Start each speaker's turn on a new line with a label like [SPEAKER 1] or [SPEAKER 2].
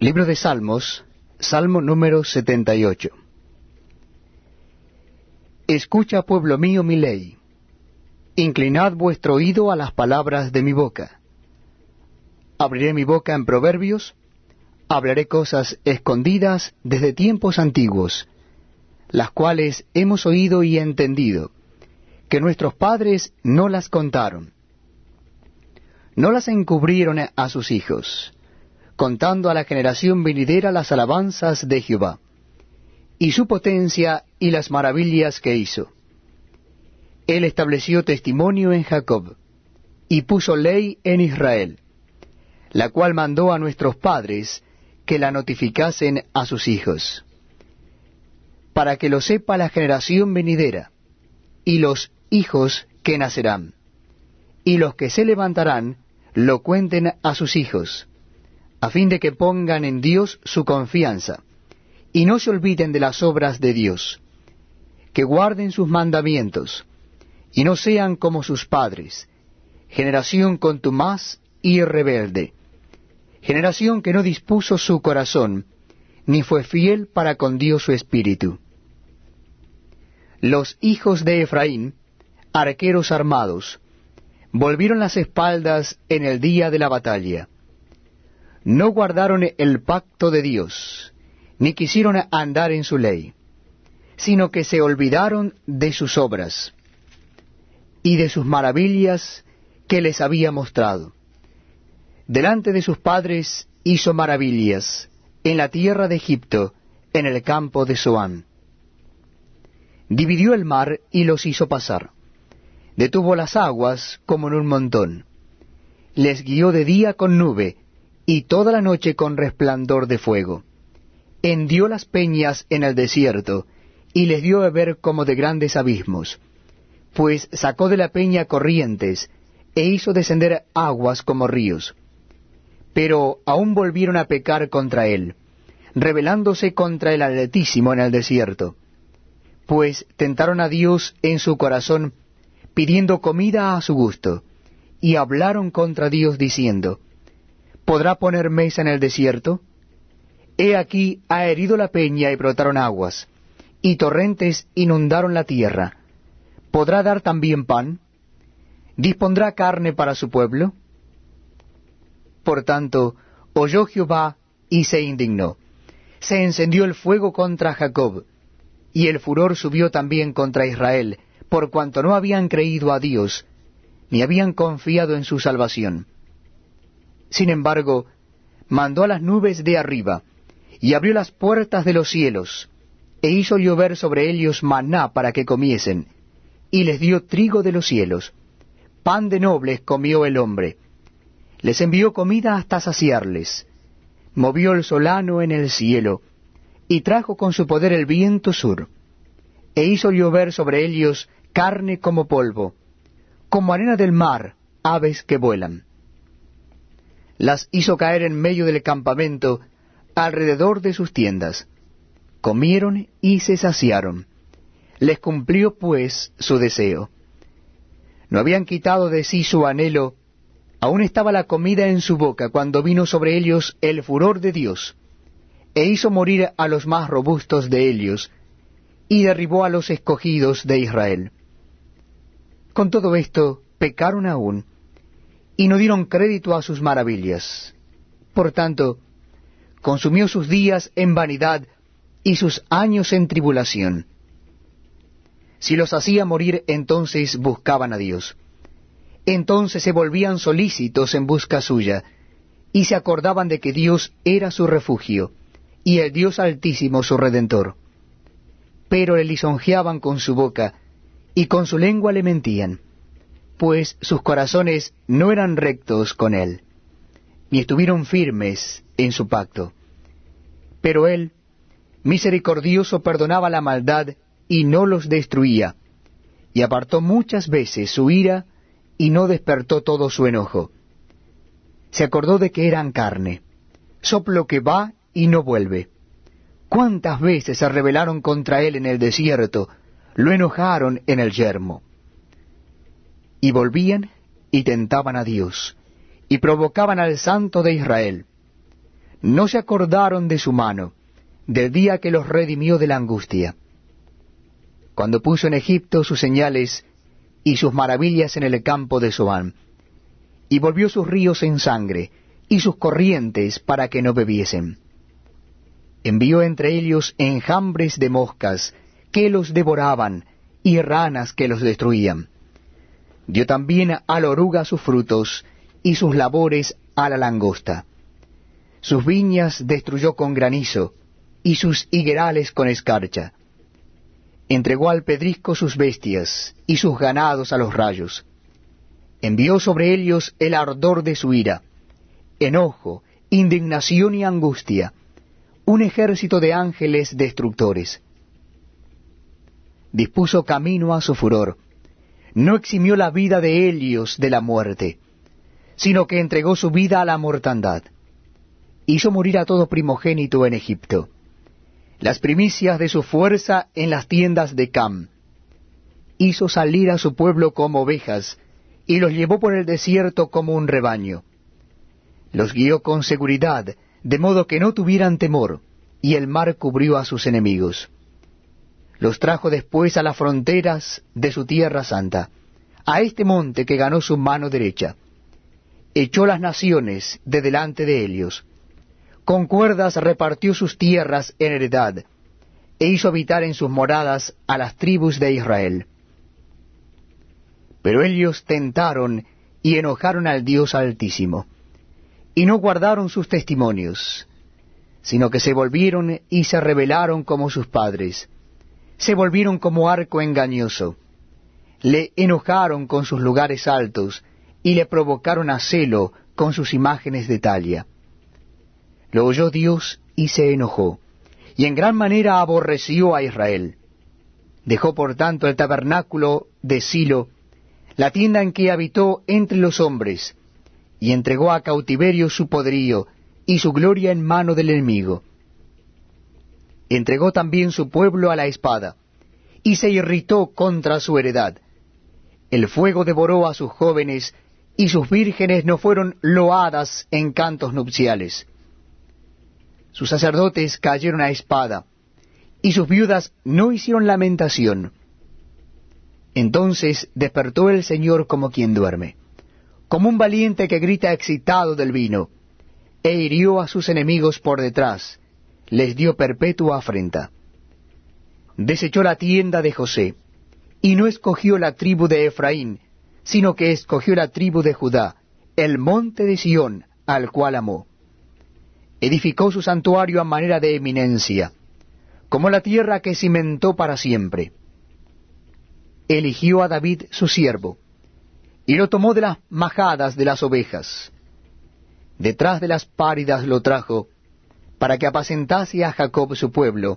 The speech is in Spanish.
[SPEAKER 1] Libro de Salmos, Salmo número 78. Escucha, pueblo mío, mi ley. Inclinad vuestro oído a las palabras de mi boca. Abriré mi boca en proverbios, hablaré cosas escondidas desde tiempos antiguos, las cuales hemos oído y entendido, que nuestros padres no las contaron. No las encubrieron a sus hijos contando a la generación venidera las alabanzas de Jehová, y su potencia y las maravillas que hizo. Él estableció testimonio en Jacob, y puso ley en Israel, la cual mandó a nuestros padres que la notificasen a sus hijos, para que lo sepa la generación venidera, y los hijos que nacerán, y los que se levantarán lo cuenten a sus hijos a fin de que pongan en Dios su confianza, y no se olviden de las obras de Dios, que guarden sus mandamientos, y no sean como sus padres, generación contumaz y rebelde, generación que no dispuso su corazón, ni fue fiel para con Dios su espíritu. Los hijos de Efraín, arqueros armados, volvieron las espaldas en el día de la batalla no guardaron el pacto de Dios, ni quisieron andar en su ley, sino que se olvidaron de sus obras y de sus maravillas que les había mostrado. Delante de sus padres hizo maravillas en la tierra de Egipto, en el campo de Zoán. Dividió el mar y los hizo pasar. Detuvo las aguas como en un montón. Les guió de día con nube, y toda la noche con resplandor de fuego. Hendió las peñas en el desierto, y les dio a beber como de grandes abismos. Pues sacó de la peña corrientes, e hizo descender aguas como ríos. Pero aún volvieron a pecar contra él, rebelándose contra el Altísimo en el desierto. Pues tentaron a Dios en su corazón, pidiendo comida a su gusto, y hablaron contra Dios diciendo, ¿Podrá poner mesa en el desierto? He aquí ha herido la peña y brotaron aguas, y torrentes inundaron la tierra. ¿Podrá dar también pan? ¿Dispondrá carne para su pueblo? Por tanto, oyó Jehová y se indignó. Se encendió el fuego contra Jacob, y el furor subió también contra Israel, por cuanto no habían creído a Dios, ni habían confiado en su salvación. Sin embargo, mandó a las nubes de arriba, y abrió las puertas de los cielos, e hizo llover sobre ellos maná para que comiesen, y les dio trigo de los cielos. Pan de nobles comió el hombre. Les envió comida hasta saciarles. Movió el solano en el cielo, y trajo con su poder el viento sur, e hizo llover sobre ellos carne como polvo, como arena del mar, aves que vuelan las hizo caer en medio del campamento, alrededor de sus tiendas. Comieron y se saciaron. Les cumplió pues su deseo. No habían quitado de sí su anhelo, aún estaba la comida en su boca cuando vino sobre ellos el furor de Dios, e hizo morir a los más robustos de ellos, y derribó a los escogidos de Israel. Con todo esto, pecaron aún, y no dieron crédito a sus maravillas. Por tanto, consumió sus días en vanidad y sus años en tribulación. Si los hacía morir, entonces buscaban a Dios. Entonces se volvían solícitos en busca suya, y se acordaban de que Dios era su refugio, y el Dios altísimo su redentor. Pero le lisonjeaban con su boca, y con su lengua le mentían pues sus corazones no eran rectos con él, ni estuvieron firmes en su pacto. Pero él, misericordioso, perdonaba la maldad y no los destruía, y apartó muchas veces su ira y no despertó todo su enojo. Se acordó de que eran carne, soplo que va y no vuelve. ¿Cuántas veces se rebelaron contra él en el desierto, lo enojaron en el yermo? Y volvían y tentaban a Dios, y provocaban al Santo de Israel. no se acordaron de su mano, del día que los redimió de la angustia. Cuando puso en Egipto sus señales y sus maravillas en el campo de Soán, y volvió sus ríos en sangre, y sus corrientes para que no bebiesen. Envió entre ellos enjambres de moscas, que los devoraban, y ranas que los destruían. Dio también a la oruga sus frutos, y sus labores a la langosta. Sus viñas destruyó con granizo, y sus higuerales con escarcha. Entregó al pedrisco sus bestias, y sus ganados a los rayos. Envió sobre ellos el ardor de su ira, enojo, indignación y angustia, un ejército de ángeles destructores. Dispuso camino a su furor, no eximió la vida de Helios de la muerte, sino que entregó su vida a la mortandad hizo morir a todo primogénito en Egipto, las primicias de su fuerza en las tiendas de Cam. Hizo salir a su pueblo como ovejas, y los llevó por el desierto como un rebaño. Los guió con seguridad, de modo que no tuvieran temor, y el mar cubrió a sus enemigos. Los trajo después a las fronteras de su tierra santa, a este monte que ganó su mano derecha. Echó las naciones de delante de ellos, con cuerdas repartió sus tierras en heredad, e hizo habitar en sus moradas a las tribus de Israel. Pero ellos tentaron y enojaron al Dios Altísimo, y no guardaron sus testimonios, sino que se volvieron y se rebelaron como sus padres, se volvieron como arco engañoso, le enojaron con sus lugares altos, y le provocaron a celo con sus imágenes de talia. Lo oyó Dios y se enojó, y en gran manera aborreció a Israel. Dejó por tanto el tabernáculo de Silo, la tienda en que habitó entre los hombres, y entregó a cautiverio su poderío y su gloria en mano del enemigo. Entregó también su pueblo a la espada, y se irritó contra su heredad. El fuego devoró a sus jóvenes, y sus vírgenes no fueron loadas en cantos nupciales sus sacerdotes cayeron a espada, y sus viudas no hicieron lamentación. Entonces despertó el Señor como quien duerme, como un valiente que grita excitado del vino, e hirió a sus enemigos por detrás, les dio perpetua afrenta. Desechó la tienda de José, y no escogió la tribu de Efraín, sino que escogió la tribu de Judá, el monte de Sión, al cual amó edificó su santuario a manera de eminencia, como la tierra que cimentó para siempre. Eligió a David su siervo, y lo tomó de las majadas de las ovejas. Detrás de las páridas lo trajo, para que apacentase a Jacob su pueblo,